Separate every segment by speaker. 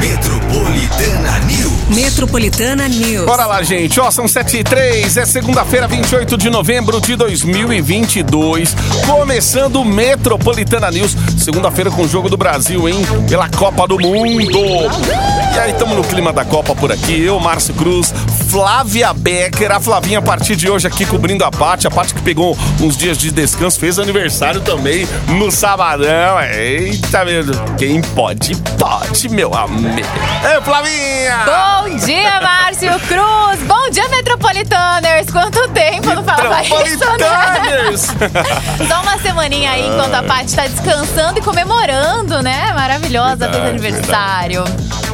Speaker 1: Metropolitana News.
Speaker 2: Metropolitana News.
Speaker 3: Bora lá, gente. Ó, são 7 e 3. É segunda-feira, 28 de novembro de 2022. Começando o Metropolitana News. Segunda-feira com o Jogo do Brasil, hein? Pela Copa do Mundo. E aí, estamos no clima da Copa por aqui. Eu, Márcio Cruz, Flávia Becker. A Flavinha, a partir de hoje, aqui cobrindo a Paty. A Paty que pegou uns dias de descanso, fez aniversário também no sabadão. Eita, meu Deus. Quem pode, pode, meu amigo. Flavinha!
Speaker 4: Bom dia, Márcio Cruz! Bom dia, Metropolitaners! Quanto tempo não falava isso, né?
Speaker 3: Metropolitaners!
Speaker 4: Só uma semaninha aí enquanto a Paty tá descansando e comemorando, né? Maravilhosa, fez
Speaker 3: Verdade,
Speaker 4: aniversário.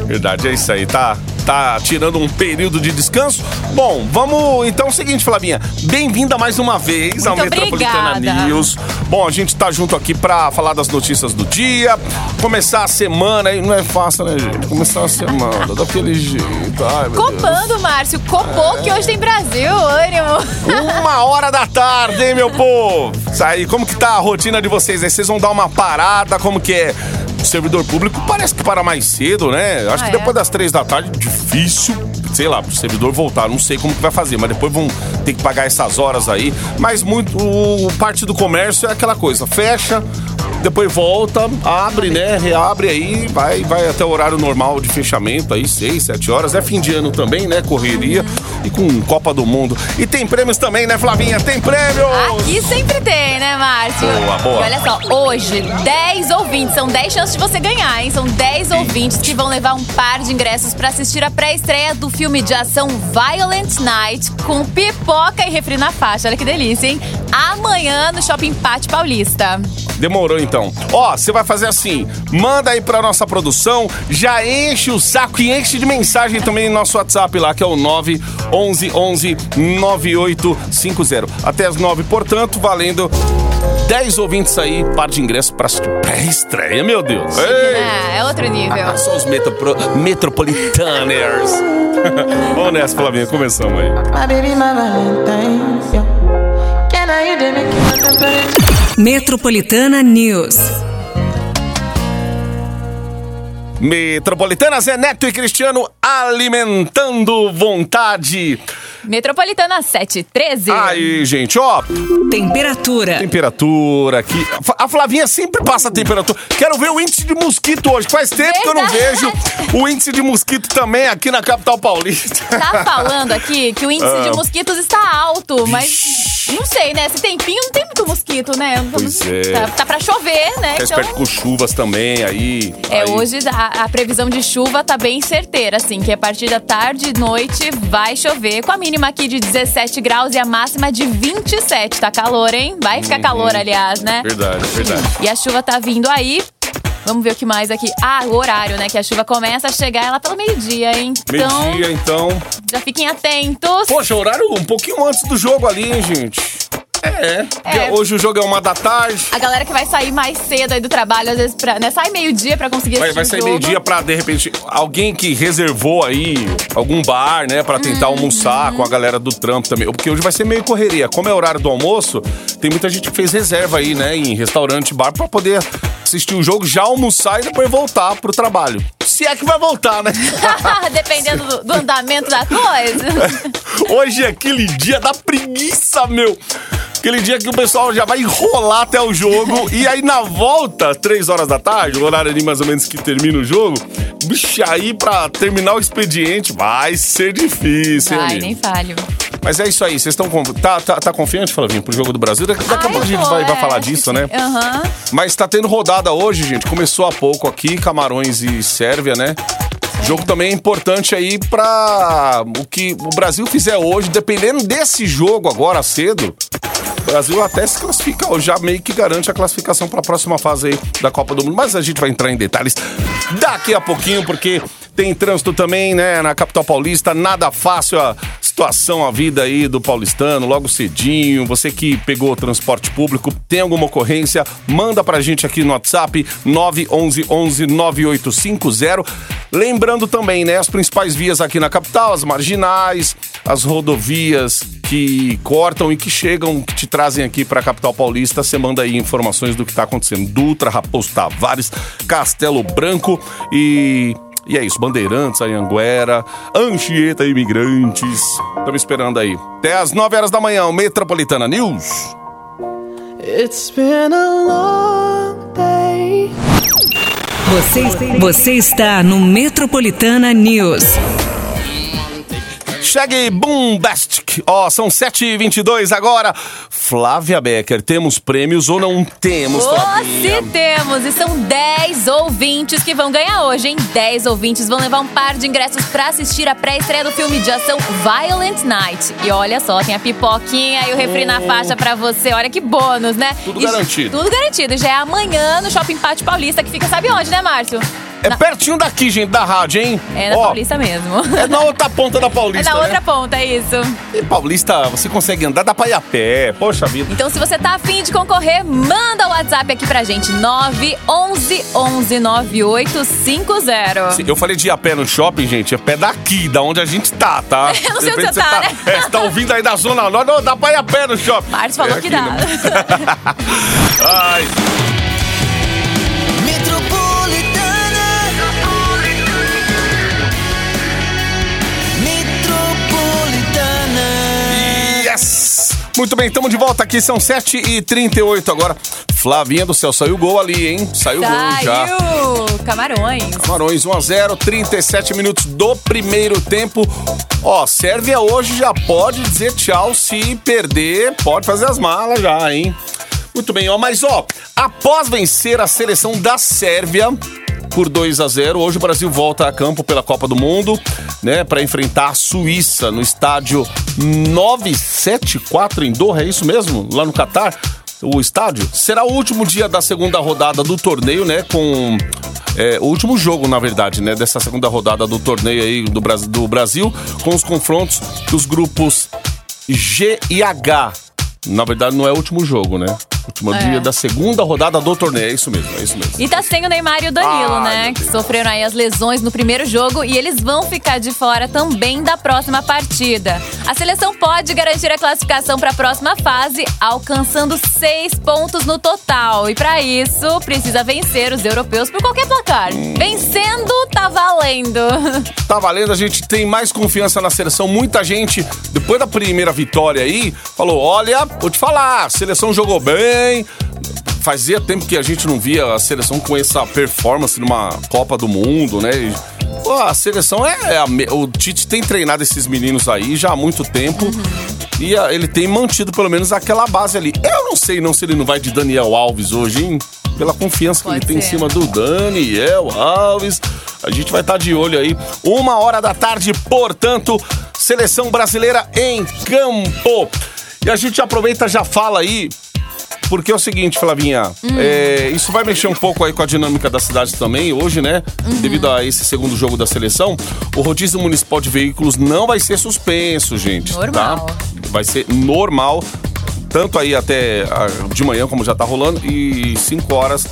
Speaker 3: Verdade, é isso aí, tá? Tá tirando um período de descanso? Bom, vamos então é o seguinte, Flavinha. Bem-vinda mais uma vez ao
Speaker 4: Muito
Speaker 3: Metropolitana
Speaker 4: obrigada.
Speaker 3: News. Bom, a gente tá junto aqui pra falar das notícias do dia, começar a semana aí. Não é fácil, né, gente? Começar a semana daquele jeito. Ai, meu Deus.
Speaker 4: Copando, Márcio. Copou que hoje tem Brasil, ânimo.
Speaker 3: Uma hora da tarde, hein, meu povo? Isso aí, como que tá a rotina de vocês aí? Vocês vão dar uma parada? Como que é? Servidor público parece que para mais cedo, né? Acho
Speaker 4: Ah,
Speaker 3: que
Speaker 4: é?
Speaker 3: depois das três da tarde, difícil, sei lá, pro servidor voltar. Não sei como que vai fazer, mas depois vão ter que pagar essas horas aí. Mas muito, o, parte do comércio é aquela coisa, fecha, depois volta, abre, né? Reabre aí, vai, vai até o horário normal de fechamento aí, seis, sete horas. É fim de ano também, né? Correria e com Copa do Mundo. E tem prêmios também, né, Flavinha? Tem prêmios!
Speaker 4: Aqui sempre tem, né, Márcio?
Speaker 3: Boa, boa.
Speaker 4: E olha só, hoje, 10 ouvintes, são 10 chances de você ganhar, hein? São 10 ouvintes que vão levar um par de ingressos pra assistir a pré-estreia do filme de ação Violent Night com pipoca e refri na faixa. Olha que delícia, hein? Amanhã no Shopping Pátio Paulista.
Speaker 3: Demorou então. Ó, você vai fazer assim: manda aí pra nossa produção, já enche o saco e enche de mensagem também no nosso WhatsApp lá, que é o 911 11 9850. Até as 9, portanto, valendo 10 ouvintes aí, par de ingressos pra pré-estreia, meu Deus.
Speaker 4: É, é outro nível.
Speaker 3: Só os metropro... metropolitaners. Vamos nessa, Flavinha, começamos aí.
Speaker 2: Metropolitana News.
Speaker 3: Metropolitana Zé Neto e Cristiano alimentando vontade.
Speaker 4: Metropolitana 713.
Speaker 3: Aí, gente, ó,
Speaker 2: Temperatura.
Speaker 3: temperatura aqui. A Flavinha sempre passa a temperatura. Quero ver o índice de mosquito hoje. Faz tempo que eu não vejo
Speaker 4: Verdade.
Speaker 3: o índice de mosquito também aqui na capital paulista.
Speaker 4: Tá falando aqui que o índice
Speaker 3: Ah.
Speaker 4: de mosquitos está alto, mas não sei, né? Esse tempinho não tem muito mosquito, né?
Speaker 3: Pois é.
Speaker 4: Tá, tá pra chover, né?
Speaker 3: Tá esperto com chuvas também aí.
Speaker 4: É,
Speaker 3: aí.
Speaker 4: hoje a, a previsão de chuva tá bem certeira, assim, que a partir da tarde e noite vai chover, com a mínima aqui de 17 graus e a máxima de 27. Tá calor, hein? Vai ficar calor, aliás, né?
Speaker 3: Verdade, verdade.
Speaker 4: E a chuva tá vindo aí. Vamos ver o que mais aqui. Ah, o horário, né? Que a chuva começa a chegar lá pelo meio-dia, hein? Então,
Speaker 3: Meio-dia, então.
Speaker 4: já fiquem atentos.
Speaker 3: Poxa, horário um pouquinho antes do jogo ali, hein, gente? É,
Speaker 4: É.
Speaker 3: hoje o jogo é uma da tarde.
Speaker 4: A galera que vai sair mais cedo aí do trabalho, às vezes, pra, né? Sai meio-dia pra conseguir
Speaker 3: Vai, vai sair meio-dia pra, de repente, alguém que reservou aí algum bar, né, pra tentar almoçar com a galera do trampo também. Porque hoje vai ser meio correria. Como é horário do almoço, tem muita gente que fez reserva aí, né, em restaurante, bar, pra poder assistir o jogo, já almoçar e depois voltar pro trabalho. Se é que vai voltar, né?
Speaker 4: Dependendo do, do andamento da coisa.
Speaker 3: Hoje é aquele dia da preguiça, meu. Aquele dia que o pessoal já vai enrolar até o jogo. e aí na volta, três horas da tarde, o horário ali mais ou menos que termina o jogo, bicho, aí pra terminar o expediente vai ser difícil, hein,
Speaker 4: Ai,
Speaker 3: amigo?
Speaker 4: nem falho.
Speaker 3: Mas é isso aí, vocês estão. Tá, tá, tá confiante, Flavinho, pro jogo do Brasil? Daqui, a pouco a gente vai, vai
Speaker 4: é,
Speaker 3: falar disso, né?
Speaker 4: Aham.
Speaker 3: Mas tá tendo rodada hoje, gente. Começou há pouco aqui, Camarões e Sérvia, né? Jogo também é importante aí pra o que o Brasil fizer hoje, dependendo desse jogo agora cedo. O Brasil até se classifica, ou já meio que garante a classificação para a próxima fase aí da Copa do Mundo. Mas a gente vai entrar em detalhes daqui a pouquinho, porque tem trânsito também, né, na capital paulista. Nada fácil a situação a vida aí do paulistano, logo cedinho. Você que pegou o transporte público, tem alguma ocorrência, manda pra gente aqui no WhatsApp 911 9850. Lembrando também, né, as principais vias aqui na capital, as marginais, as rodovias que cortam e que chegam, que te trazem aqui pra capital paulista. Você manda aí informações do que tá acontecendo. Dutra, Raposo Tavares, Castelo Branco e e é isso, Bandeirantes, Anhanguera, Anchieta Imigrantes. Estamos esperando aí. Até às 9 horas da manhã, o Metropolitana News.
Speaker 5: It's been a long day.
Speaker 2: Você, você está no Metropolitana News.
Speaker 3: Chegue Boombastic. Ó, são 7h22 agora. Flávia Becker, temos prêmios ou não temos,
Speaker 4: Oh,
Speaker 3: Flavinha?
Speaker 4: se temos! E são 10 ouvintes que vão ganhar hoje, hein? 10 ouvintes vão levar um par de ingressos pra assistir a pré-estreia do filme de ação Violent Night. E olha só, tem a pipoquinha e o refri na faixa pra você. Olha que bônus, né?
Speaker 3: Tudo
Speaker 4: E-
Speaker 3: garantido.
Speaker 4: Tudo garantido. Já é amanhã no Shopping Pátio Paulista, que fica, sabe onde, né, Márcio?
Speaker 3: É
Speaker 4: Na-
Speaker 3: pertinho daqui, gente, da rádio, hein?
Speaker 4: É na
Speaker 3: Ó,
Speaker 4: Paulista mesmo.
Speaker 3: É na outra ponta da
Speaker 4: É
Speaker 3: Paulista,
Speaker 4: na
Speaker 3: né?
Speaker 4: outra ponta, é isso.
Speaker 3: E Paulista, você consegue andar, dá pra ir a pé. Poxa vida.
Speaker 4: Então, se você tá afim de concorrer, manda o WhatsApp aqui pra gente: 911 11 9850.
Speaker 3: Se- Eu falei de ir a pé no shopping, gente, é pé daqui, da onde a gente tá, tá?
Speaker 4: Eu não sei
Speaker 3: De
Speaker 4: onde você tá, né?
Speaker 3: É, você tá ouvindo aí da Zona Norte, dá pra ir a pé no shopping.
Speaker 4: Márcio falou
Speaker 3: É
Speaker 4: que
Speaker 3: aqui,
Speaker 4: dá.
Speaker 3: né? Ai, Muito bem, estamos de volta aqui, são 7h38 agora. Flavinha do céu, saiu o gol ali, hein? Saiu o gol já.
Speaker 4: Saiu! Camarões.
Speaker 3: Camarões 1 a 0 37 minutos do primeiro tempo. Ó, Sérvia hoje já pode dizer tchau se perder, pode fazer as malas já, hein? Muito bem, ó, mas ó, após vencer a seleção da Sérvia por 2 a 0, hoje o Brasil volta a campo pela Copa do Mundo, né, para enfrentar a Suíça no estádio 974 em Doha, é isso mesmo? Lá no Catar? O estádio será o último dia da segunda rodada do torneio, né? Com é, o último jogo, na verdade, né? Dessa segunda rodada do torneio aí do Brasil, do Brasil com os confrontos dos grupos G e H. Na verdade, não é o último jogo, né? Último
Speaker 4: É.
Speaker 3: dia da segunda rodada do torneio. É isso mesmo, é isso mesmo.
Speaker 4: E tá sem o Neymar e o Danilo,
Speaker 3: Ai,
Speaker 4: né? Que sofreram aí as lesões no primeiro jogo e eles vão ficar de fora também da próxima partida. A seleção pode garantir a classificação para a próxima fase, alcançando seis pontos no total. E para isso, precisa vencer os europeus por qualquer placar. Vencendo, tá valendo.
Speaker 3: Tá valendo, a gente tem mais confiança na seleção. Muita gente, depois da primeira vitória aí, falou: olha, vou te falar, a seleção jogou bem. Fazia tempo que a gente não via a seleção com essa performance numa Copa do Mundo, né? E, pô, a seleção é. a me- o Tite tem treinado esses meninos aí já há muito tempo. E a- ele tem mantido pelo menos aquela base ali. Eu não sei não se ele não vai de Daniel Alves hoje, hein? Pela confiança que
Speaker 4: Pode
Speaker 3: ele tem em
Speaker 4: ser.
Speaker 3: cima do Daniel Alves. A gente vai estar de olho aí. Uma hora da tarde, portanto, seleção brasileira em campo. E a gente aproveita e já fala aí. Porque é o seguinte, Flavinha, é, isso vai mexer um pouco aí com a dinâmica da cidade também hoje, né? Devido a esse segundo jogo da seleção, o rodízio municipal de veículos não vai ser suspenso, gente.
Speaker 4: Normal.
Speaker 3: Tá? Vai ser normal, tanto aí até de manhã, como já tá rolando, e 5 horas,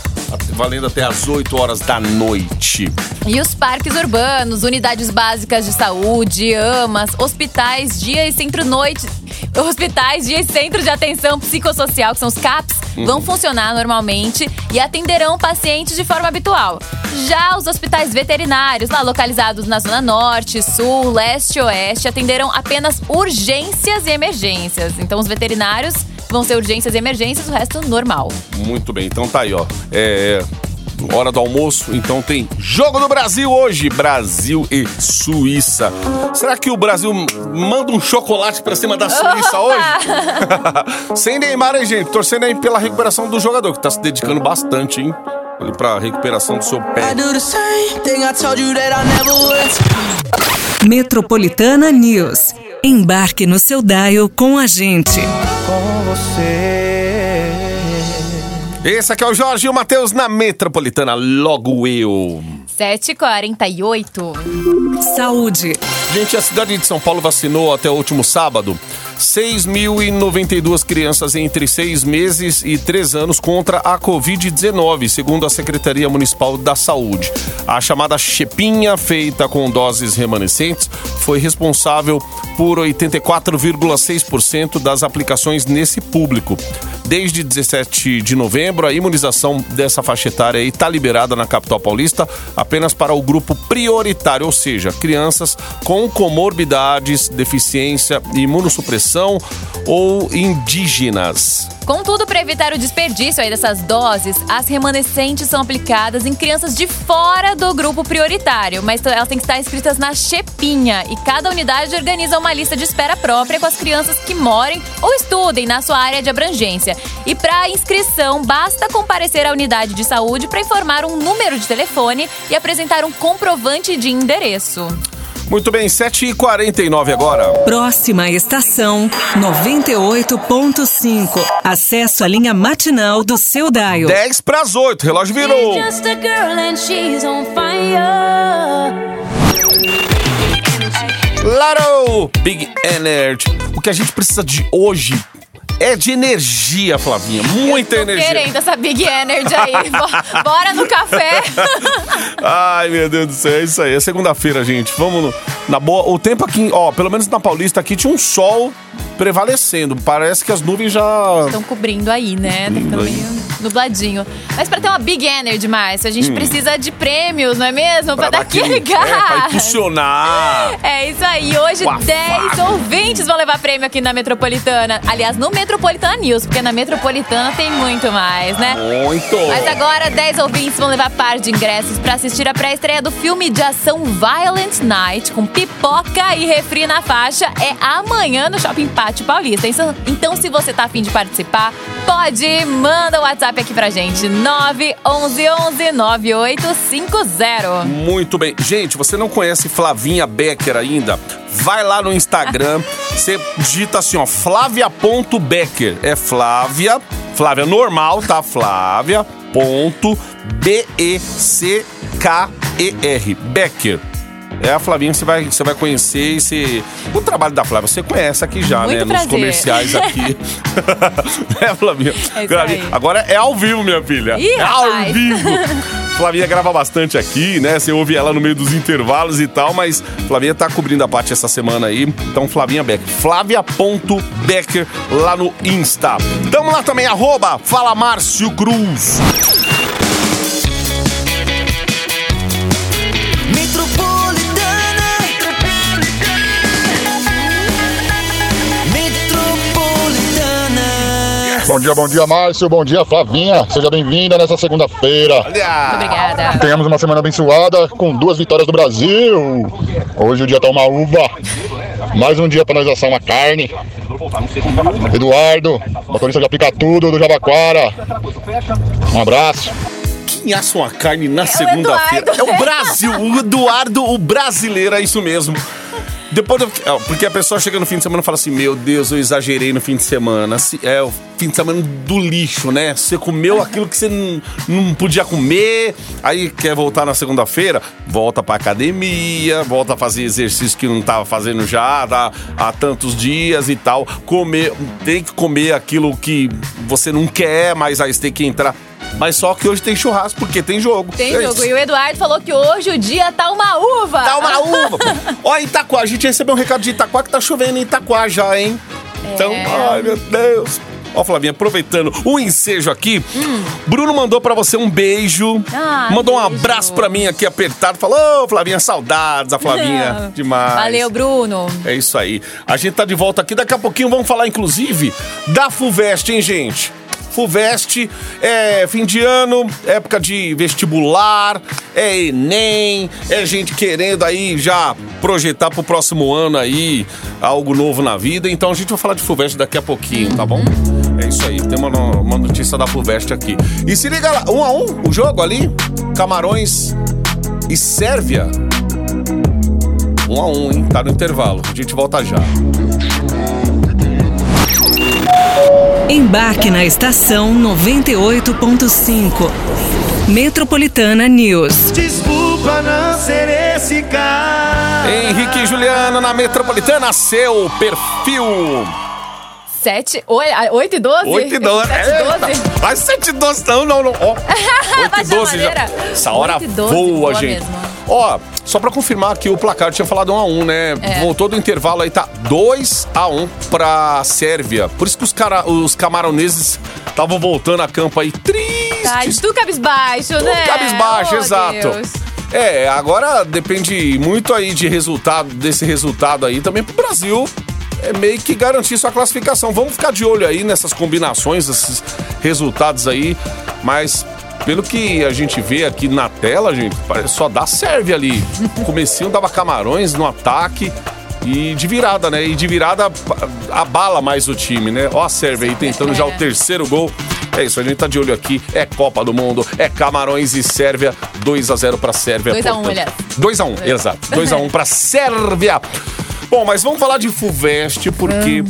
Speaker 3: valendo até as 8 horas da noite.
Speaker 4: E os parques urbanos, unidades básicas de saúde, AMAs, hospitais, dia e centro-noite. Hospitais, dia e centro de atenção psicossocial, que são os CAPs, vão funcionar normalmente e atenderão pacientes de forma habitual. Já os hospitais veterinários, lá localizados na Zona Norte, Sul, Leste e Oeste, atenderão apenas urgências e emergências. Então, os veterinários vão ser urgências e emergências, o resto normal.
Speaker 3: Muito bem, então tá aí, ó. É. Hora do almoço, então tem Jogo do Brasil hoje, Brasil e Suíça. Será que o Brasil manda um chocolate pra cima da Suíça hoje? Sem Neymar, hein, gente? Torcendo aí pela recuperação do jogador, que tá se dedicando bastante, hein? Pra recuperação do seu pé.
Speaker 2: Metropolitana News. Embarque no seu dial com a gente.
Speaker 5: Com você.
Speaker 3: Esse aqui é o Jorge e o Matheus na Metropolitana, logo eu.
Speaker 4: 7h48.
Speaker 2: Saúde.
Speaker 3: Gente, a cidade de São Paulo vacinou até o último sábado 6.092 crianças entre seis meses e três anos contra a Covid-19, segundo a Secretaria Municipal da Saúde. A chamada Chepinha, feita com doses remanescentes, foi responsável por 84,6% das aplicações nesse público. Desde 17 de novembro, a imunização dessa faixa etária está liberada na capital paulista apenas para o grupo prioritário, ou seja, crianças com comorbidades, deficiência, imunossupressão ou indígenas.
Speaker 4: Contudo, para evitar o desperdício aí dessas doses, as remanescentes são aplicadas em crianças de fora do grupo prioritário, mas elas têm que estar inscritas na Chepinha e cada unidade organiza uma lista de espera própria com as crianças que morem ou estudem na sua área de abrangência. E para inscrição, basta comparecer à unidade de saúde para informar um número de telefone e apresentar um comprovante de endereço.
Speaker 3: Muito bem, 7h49 agora.
Speaker 2: Próxima estação 98.5. Acesso à linha matinal do seu Dial.
Speaker 3: 10 para as 8, relógio virou. Laro, Big Energy. O que a gente precisa de hoje é de energia, Flavinha. Muita
Speaker 4: Tô
Speaker 3: energia.
Speaker 4: querendo essa Big Energy aí. Bo- Bora no café.
Speaker 3: Ai, meu Deus do céu, é isso aí. É segunda-feira, gente. Vamos no- na boa. O tempo aqui, ó, pelo menos na Paulista aqui tinha um sol prevalecendo. Parece que as nuvens já.
Speaker 4: Estão cobrindo aí, né? Tá ficando meio nubladinho. Mas pra ter uma Big Energy, Márcio, a gente precisa de prêmios, não é mesmo? Pra, dar aquele
Speaker 3: É, pra
Speaker 4: gás.
Speaker 3: impulsionar.
Speaker 4: É isso aí. Hoje,
Speaker 3: a
Speaker 4: 10
Speaker 3: faca.
Speaker 4: ouvintes vão levar prêmio aqui na Metropolitana. Aliás, no Metropolitana News, porque na Metropolitana tem muito mais, né?
Speaker 3: Muito.
Speaker 4: Mas agora, 10 ouvintes vão levar par de ingressos pra assistir a pré-estreia do filme de ação Violent Night, com pipoca e refri na faixa. É amanhã no Shopping Pátio Paulista. Então, se você tá afim de participar, pode ir, manda o WhatsApp aqui pra gente. 911 9850.
Speaker 3: Muito bem. Gente, você não conhece Flavinha Becker ainda? Vai lá no Instagram, você digita assim, ó, flávia.becker. É Flávia, Flávia normal, tá? Flávia ponto B-E-C-K-E-R. Becker. É a Flavinha que você vai, você vai conhecer esse. O trabalho da Flávia, você conhece aqui já,
Speaker 4: Muito
Speaker 3: né? Nos
Speaker 4: prazer.
Speaker 3: comerciais aqui. é, Flavinha?
Speaker 4: É
Speaker 3: Flavinha. Agora é ao vivo, minha filha.
Speaker 4: Ih,
Speaker 3: é ao vivo. Flavinha grava bastante aqui, né? Você ouve ela no meio dos intervalos e tal, mas Flavinha tá cobrindo a parte essa semana aí. Então, Flavinha Becker. Flávia.becker lá no Insta. Tamo lá também, arroba Fala Márcio Cruz.
Speaker 6: Bom dia, bom dia, Márcio. Bom dia, Flavinha. Seja bem-vinda nessa segunda-feira.
Speaker 4: Obrigada.
Speaker 6: Tenhamos uma semana abençoada com duas vitórias do Brasil. Hoje o dia tá uma uva. Mais um dia para nós assar uma carne. Eduardo, motorista de aplica tudo do Jabaquara. Um abraço.
Speaker 3: Quem assa uma carne na segunda-feira? É o Brasil, o Eduardo, o brasileiro, é isso mesmo. Depois, do- porque a pessoa chega no fim de semana e fala assim: Meu Deus, eu exagerei no fim de semana. Se- É o fim de semana do lixo, né? Você comeu aquilo que você não, não podia comer, aí quer voltar na segunda-feira, volta pra academia, volta a fazer exercício que não tava fazendo já tá, há tantos dias e tal. Comer, tem que comer aquilo que você não quer, mas aí você tem que entrar. Mas só que hoje tem churrasco, porque tem jogo.
Speaker 4: Tem
Speaker 3: É
Speaker 4: jogo.
Speaker 3: isso.
Speaker 4: E o Eduardo falou que hoje o dia tá uma uva.
Speaker 3: Tá uma uva. Ó, Itaquá, a gente recebeu um recado de Itaquá que tá chovendo em Itaquá já, hein? Então, ai meu Deus. Ó, Flavinha, aproveitando o ensejo aqui, Bruno mandou pra você um beijo.
Speaker 4: Ah,
Speaker 3: mandou um
Speaker 4: beijo.
Speaker 3: abraço pra mim aqui apertado. Falou, ô, Flavinha, saudades, a Flavinha. Demais.
Speaker 4: Valeu, Bruno.
Speaker 3: É isso aí. A gente tá de volta aqui. Daqui a pouquinho vamos falar, inclusive, da FUVEST, hein, gente? FUVEST é fim de ano, época de vestibular, é Enem, é gente querendo aí já projetar pro próximo ano aí algo novo na vida. Então a gente vai falar de FUVEST daqui a pouquinho, tá bom? É isso aí, tem uma, uma notícia da FUVEST aqui. E se liga lá, um a um, o jogo ali, Camarões e Sérvia. Um a um, hein? Tá no intervalo. A gente volta já.
Speaker 2: Embarque na estação 98.5. Metropolitana News.
Speaker 7: Desculpa não ser esse cara.
Speaker 3: Henrique e Juliana na Metropolitana, seu perfil.
Speaker 4: 7, 8 e 12?
Speaker 3: 8 e 12.
Speaker 4: 7 e 12?
Speaker 3: Eita, Mas 7 e 12 não, não, não. Ó, 8 e
Speaker 4: Baixa
Speaker 3: 12 já.
Speaker 4: maneira.
Speaker 3: Essa hora
Speaker 4: 8 12,
Speaker 3: voa,
Speaker 4: boa
Speaker 3: gente.
Speaker 4: mesmo.
Speaker 3: Ó, só pra confirmar que o placar tinha falado 1 a 1 né?
Speaker 4: É.
Speaker 3: Voltou do intervalo aí, tá 2 a 1 pra Sérvia. Por isso que os, cara, os camaroneses estavam voltando a campo aí tristes.
Speaker 4: Ai, tu cabisbaixo,
Speaker 3: Tudo
Speaker 4: né?
Speaker 3: cabisbaixo,
Speaker 4: Oh,
Speaker 3: exato.
Speaker 4: Deus.
Speaker 3: É, agora depende muito aí de resultado, desse resultado aí também pro Brasil. É meio que garantir sua classificação. Vamos ficar de olho aí nessas combinações, esses resultados aí. Mas pelo que a gente vê aqui na tela, gente, só dá serve ali. O comecinho dava camarões no ataque. E de virada, né? E de virada abala mais o time, né? Ó a Sérvia aí tentando já o terceiro gol. É isso, a gente tá de olho aqui. É Copa do Mundo, é Camarões e Sérvia. 2 a 0 pra Sérvia.
Speaker 4: 2 a 1,
Speaker 3: portanto.
Speaker 4: aliás.
Speaker 3: 2 a 1, exato. 2 a 1 pra Sérvia. Bom, mas vamos falar de FUVEST, porque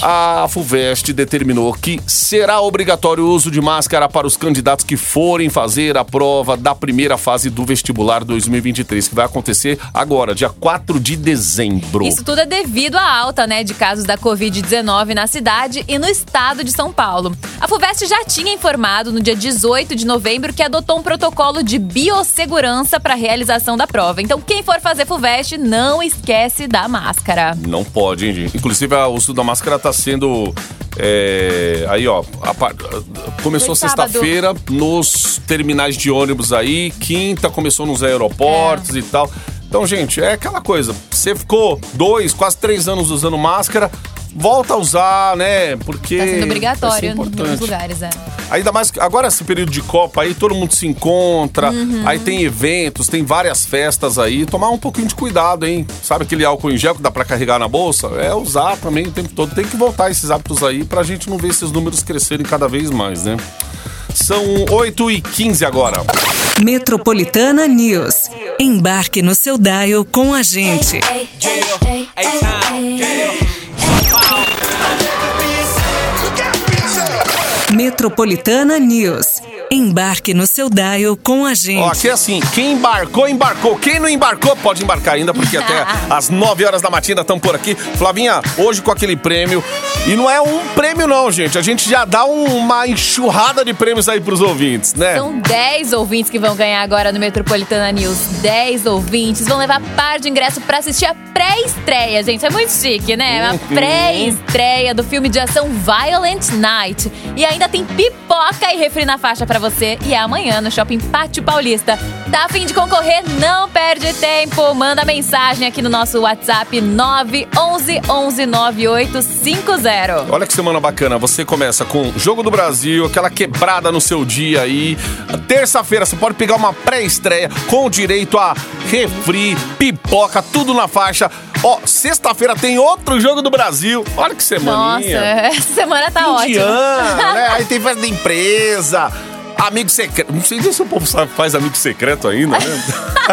Speaker 3: a FUVEST determinou que será obrigatório o uso de máscara para os candidatos que forem fazer a prova da primeira fase do vestibular 2023, que vai acontecer agora, dia 4 de dezembro.
Speaker 4: Isso tudo é devido à alta, né, de casos da Covid-19 na cidade e no estado de São Paulo. A FUVEST já tinha informado no dia 18 de novembro que adotou um protocolo de biossegurança para a realização da prova. Então, quem for fazer FUVEST, não esquece da máscara.
Speaker 3: Não pode, hein, gente? Inclusive, a- o uso da máscara tá sendo. é, aí, ó. a par- começou sexta-feira nos terminais de ônibus aí, quinta começou nos aeroportos
Speaker 4: É.
Speaker 3: e tal. Então, gente, é aquela coisa. Você ficou dois, quase três anos usando máscara, volta a usar, né? Porque.
Speaker 4: Tá sendo obrigatório em
Speaker 3: importante.
Speaker 4: lugares, é.
Speaker 3: Ainda mais que agora esse período de Copa aí, todo mundo se encontra,
Speaker 4: Uhum.
Speaker 3: aí tem eventos, tem várias festas aí. Tomar um pouquinho de cuidado, hein? Sabe aquele álcool em gel que dá pra carregar na bolsa? É usar também o tempo todo. Tem que voltar esses hábitos aí pra gente não ver esses números crescerem cada vez mais, né? São 8 e 15 agora.
Speaker 2: Metropolitana News. Embarque no seu dial com a gente. Metropolitana News. Embarque no seu dial com a
Speaker 3: Ó,
Speaker 2: gente.
Speaker 3: aqui é assim, quem embarcou, embarcou. Quem não embarcou, pode embarcar ainda, porque até às 9 horas da matina estão por aqui. Flavinha, hoje com aquele prêmio. E não é um prêmio não, gente. A gente já dá um- uma enxurrada de prêmios aí pros ouvintes, né?
Speaker 4: São 10 ouvintes que vão ganhar agora no Metropolitana News. 10 ouvintes vão levar par de ingresso pra assistir a pré-estreia, gente. É muito chique, né?
Speaker 3: Uhum.
Speaker 4: A pré-estreia do filme de ação Violent Night. E ainda tem pipoca e refri na faixa pra você. E é amanhã no Shopping Pátio Paulista. Tá a fim de concorrer? Não perde tempo. Manda mensagem aqui no nosso WhatsApp 911 11 9850.
Speaker 3: Olha que semana bacana. Você começa com Jogo do Brasil, aquela quebrada no seu dia aí. Terça-feira você pode pegar uma pré-estreia com direito a refri, pipoca, tudo na faixa. Ó, sexta-feira tem outro Jogo do Brasil. Olha que
Speaker 4: Nossa,
Speaker 3: semaninha.
Speaker 4: essa semana tá ótima.
Speaker 3: né? Aí tem festa da empresa. Amigo secreto. Não sei se o povo sabe, faz amigo secreto ainda, né?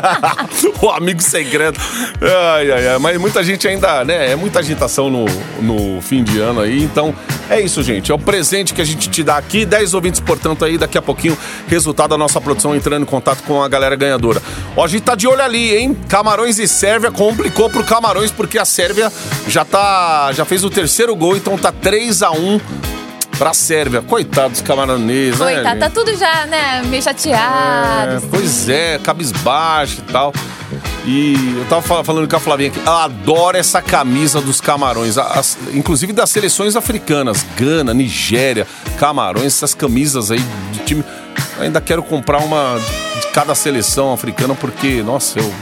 Speaker 3: o amigo secreto. Ai, ai, ai. Mas muita gente ainda, né? É muita agitação no, no fim de ano aí. Então, é isso, gente. É o presente que a gente te dá aqui. 10 ouvintes, portanto, aí. Daqui a pouquinho, resultado da nossa produção entrando em contato com a galera ganhadora. Ó, a gente tá de olho ali, hein? Camarões e Sérvia complicou pro Camarões, porque a Sérvia já tá. Já fez o terceiro gol, então tá 3 a 1 pra Sérvia. Coitado dos camaroneses, né?
Speaker 4: Coitado, tá tudo já, né, meio chateado.
Speaker 3: É,
Speaker 4: assim.
Speaker 3: pois é, cabisbaixo e tal. E eu tava fal- falando com a Flavinha aqui, ela adora essa camisa dos camarões, as- inclusive das seleções africanas, Gana, Nigéria, Camarões, essas camisas aí de time. Eu ainda quero comprar uma de cada seleção africana, porque, nossa, eu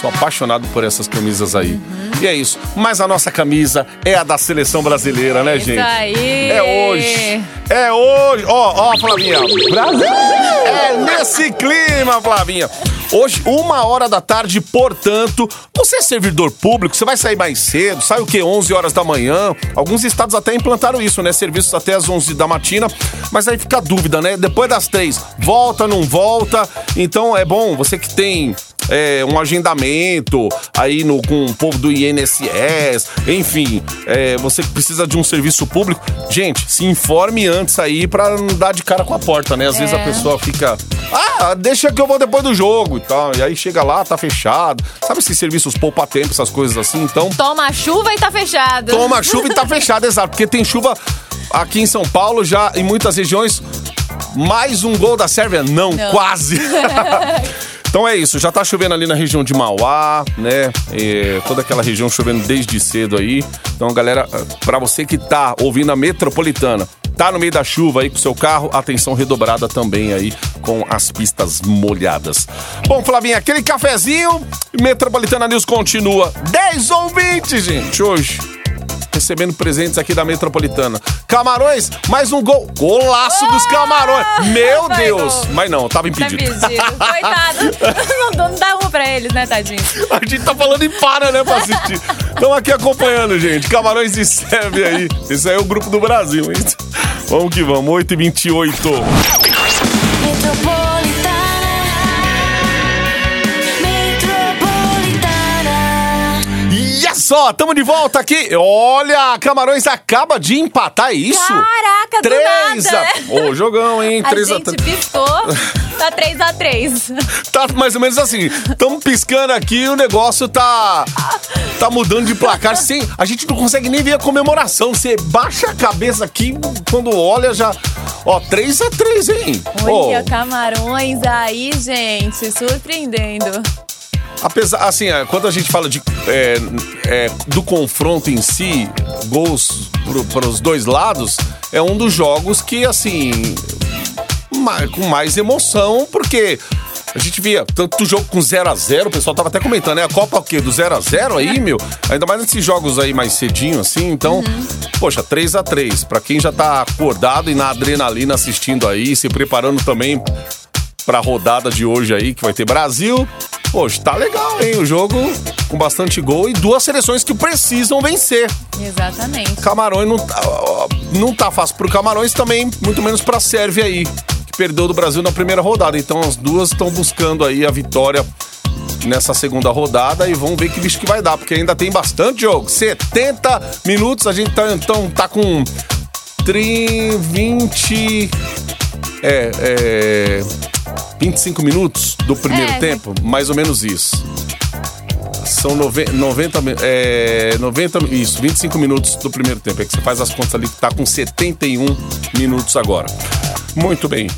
Speaker 3: sou apaixonado por essas camisas aí. E é isso. Mas a nossa camisa é a da seleção brasileira, né, gente?
Speaker 4: Isso aí.
Speaker 3: É hoje. É hoje. Ó, ó, Flavinha. Brasil! É nesse clima, Flavinha. Hoje, uma hora da tarde, portanto, você é servidor público, você vai sair mais cedo, sai o quê? 11 horas da manhã. Alguns estados até implantaram isso, né? Serviços até às 11 da matina. Mas aí fica a dúvida, né? Depois das três, volta, não volta? Então é bom, você que tem é, um agendamento aí no, com o povo do INSS, enfim, é, você que precisa de um serviço público, gente, se informe antes aí pra não dar de cara com a porta, né? Às vezes a pessoa fica Ah, deixa que eu vou depois do jogo e tal. E aí chega lá, tá fechado. Sabe esses serviços poupa-tempo, essas coisas assim? Então,
Speaker 4: Toma chuva e tá fechado.
Speaker 3: toma chuva e tá fechado, exato. Porque tem chuva aqui em São Paulo, já em muitas regiões. Mais um gol da Sérvia? Não,
Speaker 4: Não.
Speaker 3: quase. Então é isso, já tá chovendo ali na região de Mauá, né? É, toda aquela região chovendo desde cedo aí. Então, galera, pra você que tá ouvindo a metropolitana, tá no meio da chuva aí com o seu carro, atenção redobrada também aí com as pistas molhadas. Bom, Flavinha, aquele cafezinho, Metropolitana News continua. 10 ou 20, gente, hoje recebendo presentes aqui da Metropolitana. Camarões, mais um gol. Golaço dos Camarões. Meu
Speaker 4: Vai,
Speaker 3: Deus.
Speaker 4: gol.
Speaker 3: Mas não, tava
Speaker 4: Tá
Speaker 3: impedido.
Speaker 4: pedido. Coitado. Não, não dá uma pra eles, né, tadinho?
Speaker 3: A gente tá falando em para, né, pra assistir. Estamos aqui acompanhando, gente. Camarões e Sérvia aí. Esse aí é o grupo do Brasil, hein? Vamos que vamos, 8h28. Só, tamo de volta aqui. Olha, Camarões acaba de empatar, é isso?
Speaker 4: Caraca, do
Speaker 3: 3
Speaker 4: nada.
Speaker 3: a... Ô, jogão, hein?
Speaker 4: A
Speaker 3: 3 a
Speaker 4: gente
Speaker 3: 3.
Speaker 4: piscou, tá 3x3.
Speaker 3: Tá mais ou menos assim. Tamo piscando aqui o negócio tá. Tá mudando de placar sem. A gente não consegue nem ver a comemoração. Você baixa a cabeça aqui, quando olha já. Ó, 3 a 3 hein?
Speaker 4: Olha,
Speaker 3: Ó,
Speaker 4: camarões aí, gente, surpreendendo.
Speaker 3: Apesar, assim, é, quando a gente fala de, é, é, do confronto em si, gols para os dois lados, é um dos jogos que, assim, com mais emoção, porque a gente via tanto jogo com 0 a 0 o pessoal tava até comentando, né? A Copa o quê? Do 0 a 0 aí, meu? Ainda mais nesses jogos aí mais cedinho, assim, então, poxa, 3 a 3 Pra quem já tá acordado e na adrenalina assistindo aí, se preparando também pra rodada de hoje aí, que vai ter Brasil. Poxa, tá legal, hein? O jogo com bastante gol e duas seleções que precisam vencer.
Speaker 4: Exatamente.
Speaker 3: Camarões não tá, não tá fácil pro Camarões também, muito menos pra Sérvia aí, que perdeu do Brasil na primeira rodada. Então as duas estão buscando aí a vitória nessa segunda rodada e vamos ver que bicho que vai dar, porque ainda tem bastante jogo. 70 minutos, a gente tá, então, tá com 30, 20. É, é. 25 minutos do primeiro
Speaker 4: É,
Speaker 3: tempo, mais ou menos isso. São nove- 90, mi- é, 90, isso, 25 minutos do primeiro tempo. É que você faz as contas ali que tá com 71 minutos agora. Muito bem.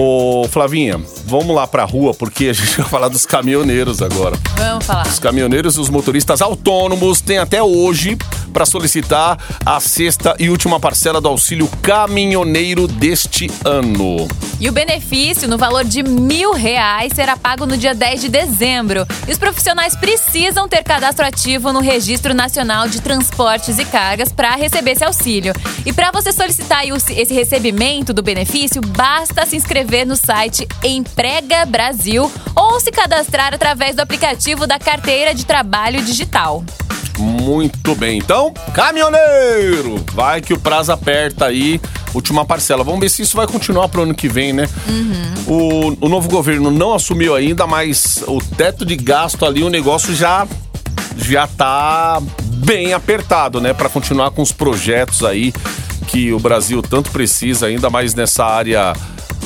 Speaker 3: Ô, Flavinha, vamos lá pra rua, porque a gente vai falar dos caminhoneiros agora.
Speaker 4: Vamos falar.
Speaker 3: Os caminhoneiros e os motoristas autônomos têm até hoje para solicitar a sexta e última parcela do auxílio caminhoneiro deste ano.
Speaker 4: E o benefício, no valor de mil reais, será pago no dia 10 de dezembro. E os profissionais precisam ter cadastro ativo no Registro Nacional de Transportes e Cargas para receber esse auxílio. E para você solicitar esse recebimento do benefício, basta se inscrever no site Emprega Brasil ou se cadastrar através do aplicativo da Carteira de Trabalho Digital.
Speaker 3: Muito bem. Então, caminhoneiro, vai que o prazo aperta aí. Última parcela. Vamos ver se isso vai continuar pro ano que vem, né? O, o novo governo não assumiu ainda, mas o teto de gasto ali, o negócio já já tá bem apertado, né, Pra continuar com os projetos aí que o Brasil tanto precisa, ainda mais nessa área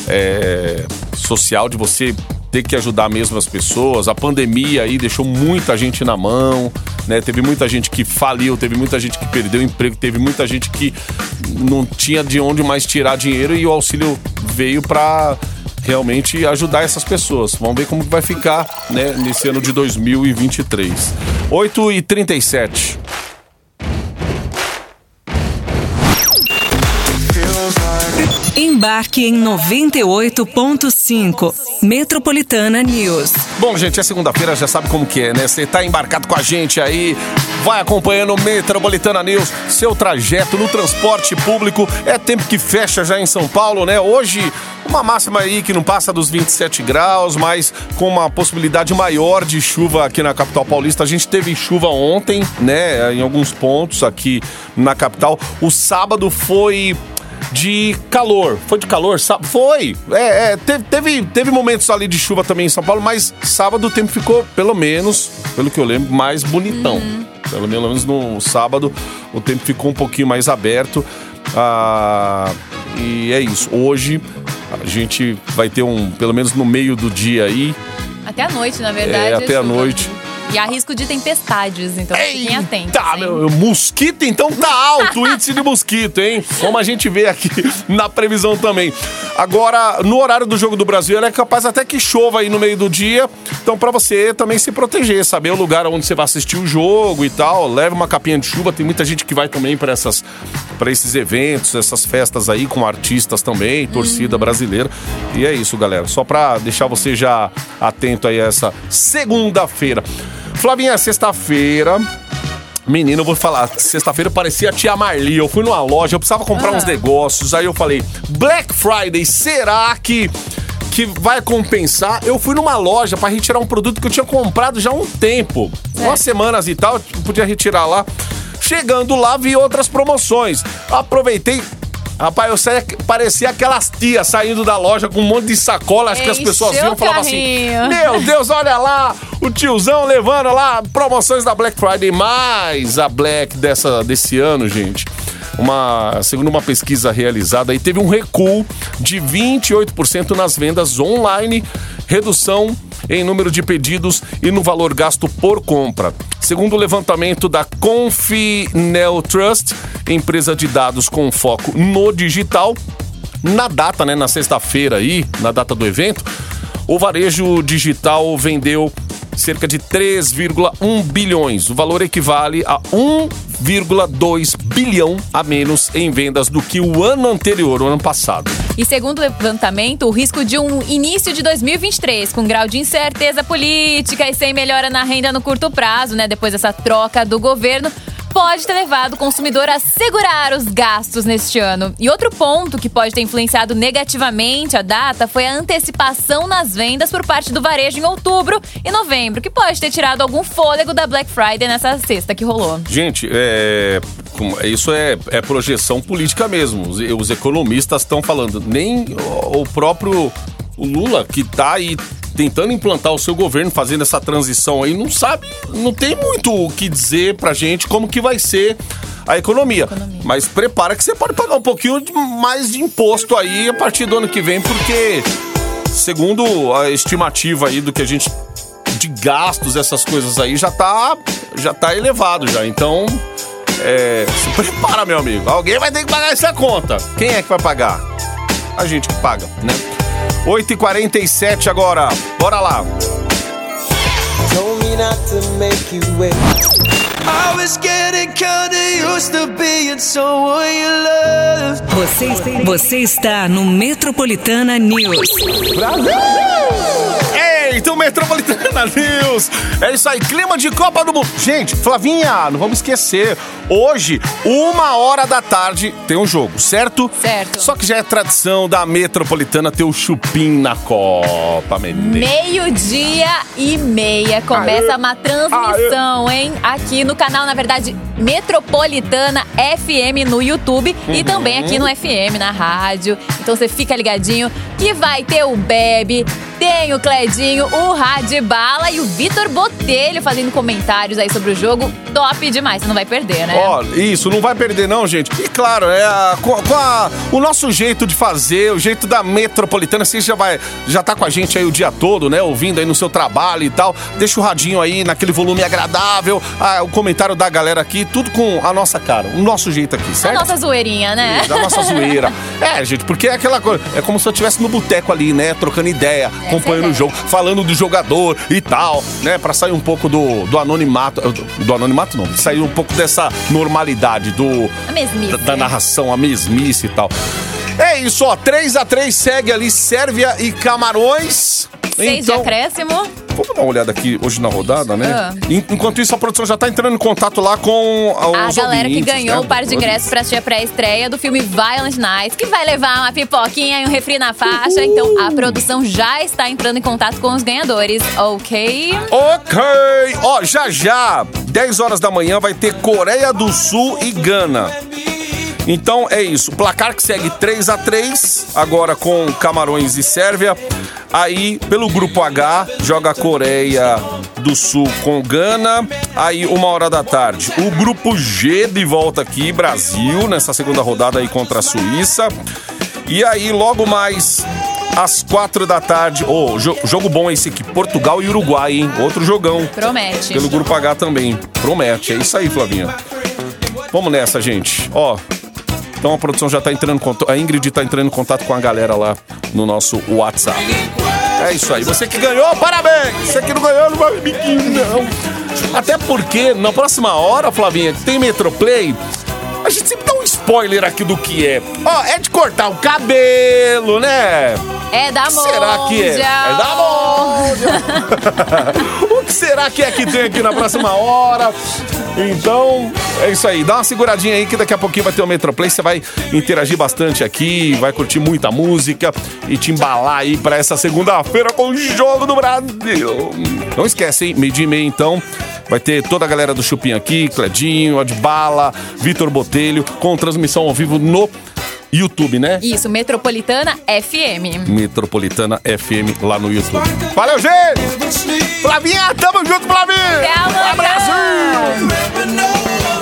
Speaker 3: é, social de você ter que ajudar mesmo as pessoas. A pandemia aí deixou muita gente na mão, né? Teve muita gente que faliu, teve muita gente que perdeu emprego, teve muita gente que não tinha de onde mais tirar dinheiro e o auxílio veio pra realmente ajudar essas pessoas. Vamos ver como vai ficar, né, nesse ano de 2023. 8 e 37
Speaker 2: Embarque em 98.5. Metropolitana News.
Speaker 3: Bom, gente, é segunda-feira, já sabe como que é, né? Você tá embarcado com a gente aí, vai acompanhando o Metropolitana News, seu trajeto no transporte público. É tempo que fecha já em São Paulo, né? Hoje, uma máxima aí que não passa dos 27 graus, mas com uma possibilidade maior de chuva aqui na capital paulista. A gente teve chuva ontem, né? Em alguns pontos aqui na capital. O sábado foi de calor. Foi de calor? Foi! É, é, teve, teve, teve momentos ali de chuva também em São Paulo, mas sábado o tempo ficou, pelo menos, pelo que eu lembro, mais bonitão. Pelo menos no sábado o tempo ficou um pouquinho mais aberto. Ah, e é isso. Hoje A gente vai ter um, pelo menos no meio do dia aí.
Speaker 4: Até a noite, na verdade.
Speaker 3: É, até a noite.
Speaker 4: E há risco de tempestades, então fiquem atentos.
Speaker 3: Tá, meu, mosquito então tá alto o índice de mosquito, hein? Como a gente vê aqui na previsão também. Agora, no horário do Jogo do Brasil, ela é capaz até que chova aí no meio do dia. Então, pra você também se proteger, saber o lugar onde você vai assistir o jogo e tal. Leve uma capinha de chuva. Tem muita gente que vai também pra essas para esses eventos, essas festas aí com artistas também, torcida brasileira. E é isso, galera. Só pra deixar você já atento aí a essa segunda-feira. Flavinha, sexta-feira. Menino, eu vou falar, sexta-feira parecia a tia Marli. Eu fui numa loja, eu precisava comprar
Speaker 4: Ah.
Speaker 3: uns negócios. Aí eu falei, Black Friday, será que que vai compensar? Eu fui numa loja pra retirar um produto que eu tinha comprado já há um tempo. Umas semanas e tal, eu podia retirar lá. Chegando lá, vi outras promoções. Aproveitei. Rapaz, eu saí, parecia aquelas tias saindo da loja com um monte de sacola. Acho que as pessoas viam e falavam assim. Meu Deus, olha lá, o tiozão levando lá promoções da Black Friday, mais a Black dessa, desse ano, gente. Uma, segundo uma pesquisa realizada, aí teve um recuo de 28% nas vendas online, redução em número de pedidos e no valor gasto por compra. Segundo o levantamento da Confinel Trust, empresa de dados com foco no digital, na data, né, na sexta-feira aí, na data do evento, o varejo digital vendeu cerca de 3,1 bilhões. O valor equivale a 1,2 bilhão a menos em vendas do que o ano anterior, o ano passado.
Speaker 4: E segundo o levantamento, o risco de um início de 2023 com grau de incerteza política e sem melhora na renda no curto prazo, né, depois dessa troca do governo, pode ter levado o consumidor a segurar os gastos neste ano. E outro ponto que pode ter influenciado negativamente a data foi a antecipação nas vendas por parte do varejo em outubro e novembro, que pode ter tirado algum fôlego da Black Friday nessa sexta que rolou.
Speaker 3: Gente, é, isso é, é projeção política mesmo. Os, os economistas estão falando. Nem o próprio o Lula, que tá aí tentando implantar o seu governo, fazendo essa transição aí, não sabe, não tem muito o que dizer pra gente como que vai ser a economia. Mas prepara que você pode pagar um pouquinho de- mais de imposto aí a partir do ano que vem, porque segundo a estimativa aí do que a gente de gastos, essas coisas aí, já tá, já tá elevado já. Então, é, se prepara, meu amigo. Alguém vai ter que pagar essa conta. Quem é que vai pagar? A gente que paga, né? 8h47 agora. Bora lá.
Speaker 8: Told me not to make you wait.
Speaker 7: I was getting kinda used to being someone you loved.
Speaker 2: Você, você está no Metropolitana News.
Speaker 3: Eita, o Metropolitana News! É isso aí, clima de Copa do Mundo. Gente, Flavinha, não vamos esquecer. Hoje, uma hora da tarde, tem um jogo, certo?
Speaker 4: Certo.
Speaker 3: Só que já é tradição da Metropolitana ter o chupim na Copa, menino.
Speaker 4: Meio-dia e meia começa
Speaker 3: Aê.
Speaker 4: uma transmissão, hein? Aqui no canal, na verdade, Metropolitana FM no YouTube
Speaker 3: Uhum.
Speaker 4: e também aqui no FM, na rádio. Então você fica ligadinho que vai ter o Bebe, tem o Cledinho, o Radibala e o Vitor Botelho fazendo comentários aí sobre o jogo. Top demais, você não vai perder, né?
Speaker 3: Ó, isso, não vai perder não, gente. E claro, é a- com, com a- o nosso jeito de fazer, o jeito da metropolitana, você já vai, já tá com a gente aí o dia todo, né? Ouvindo aí no seu trabalho e tal. Deixa o radinho aí naquele volume agradável, ah, o comentário da galera aqui, tudo com a nossa cara, o nosso jeito aqui,
Speaker 4: A
Speaker 3: certo?
Speaker 4: nossa zoeirinha, né?
Speaker 3: Da nossa zoeira. É, gente, porque é aquela coisa. É como se eu estivesse no boteco ali, né? Trocando ideia,
Speaker 4: é a
Speaker 3: o jogo, falando do jogador e tal, né? Pra sair um pouco do, do anonimato. Do, anonimato não, sair um pouco dessa normalidade, do.
Speaker 4: A mesmice.
Speaker 3: Da, da narração, a mesmice e tal. É isso, ó. 3x3 segue ali Sérvia e Camarões.
Speaker 4: Seis
Speaker 3: então,
Speaker 4: de acréscimo.
Speaker 3: Vamos dar uma olhada aqui hoje na rodada, né?
Speaker 4: Ah.
Speaker 3: En- Enquanto isso, a produção já tá entrando em contato lá com
Speaker 4: A galera que
Speaker 3: ouvintes,
Speaker 4: ganhou
Speaker 3: né?
Speaker 4: o par de ingressos pra assistir a pré-estreia do filme Violent Night, que vai levar uma pipoquinha e um refri na faixa. Então a produção já está entrando em contato com os ganhadores, ok?
Speaker 3: Ok! Ó, já já, 10 horas da manhã, vai ter Coreia do Sul e Gana. Então é isso. O placar que segue 3 a 3 agora com Camarões e Sérvia. Aí, pelo grupo H, joga a Coreia do Sul com Gana. Aí, uma hora da tarde. O grupo G de volta aqui, Brasil, nessa segunda rodada aí contra a Suíça. E aí, logo mais às quatro da tarde. Ô, jo- jogo bom esse aqui, Portugal e Uruguai, hein? Outro jogão.
Speaker 4: Promete.
Speaker 3: Pelo Grupo H também. Promete, é isso aí, Flavinha. Vamos nessa, gente. Ó, então a produção já tá entrando em contato. A Ingrid tá entrando em contato com a galera lá no nosso WhatsApp. É isso aí. Você que ganhou, parabéns! Você que não ganhou, não vai biquinho, não. Até porque, na próxima hora, Flavinha, que tem Metroplay, a gente sempre um spoiler aqui do que é. Ó, é de cortar o cabelo, né?
Speaker 4: É da
Speaker 3: O que será que é? É da o que será que é que tem aqui na próxima hora? Então, é isso aí. Dá uma seguradinha aí que daqui a pouquinho vai ter o Metroplay. Você vai interagir bastante aqui, vai curtir muita música e te embalar aí pra essa segunda-feira com o Jogo do Brasil. Não esquece, hein? Meio dia e meia, então. Vai ter toda a galera do Chupim aqui, Cledinho, Adbala, Vitor Botelho, com transmissão ao vivo no YouTube, né?
Speaker 4: Isso, Metropolitana FM.
Speaker 3: Metropolitana FM lá no YouTube. Valeu, gente! Flavinha, tamo junto, Flavinha!
Speaker 4: Até amanhã.
Speaker 3: Brasil!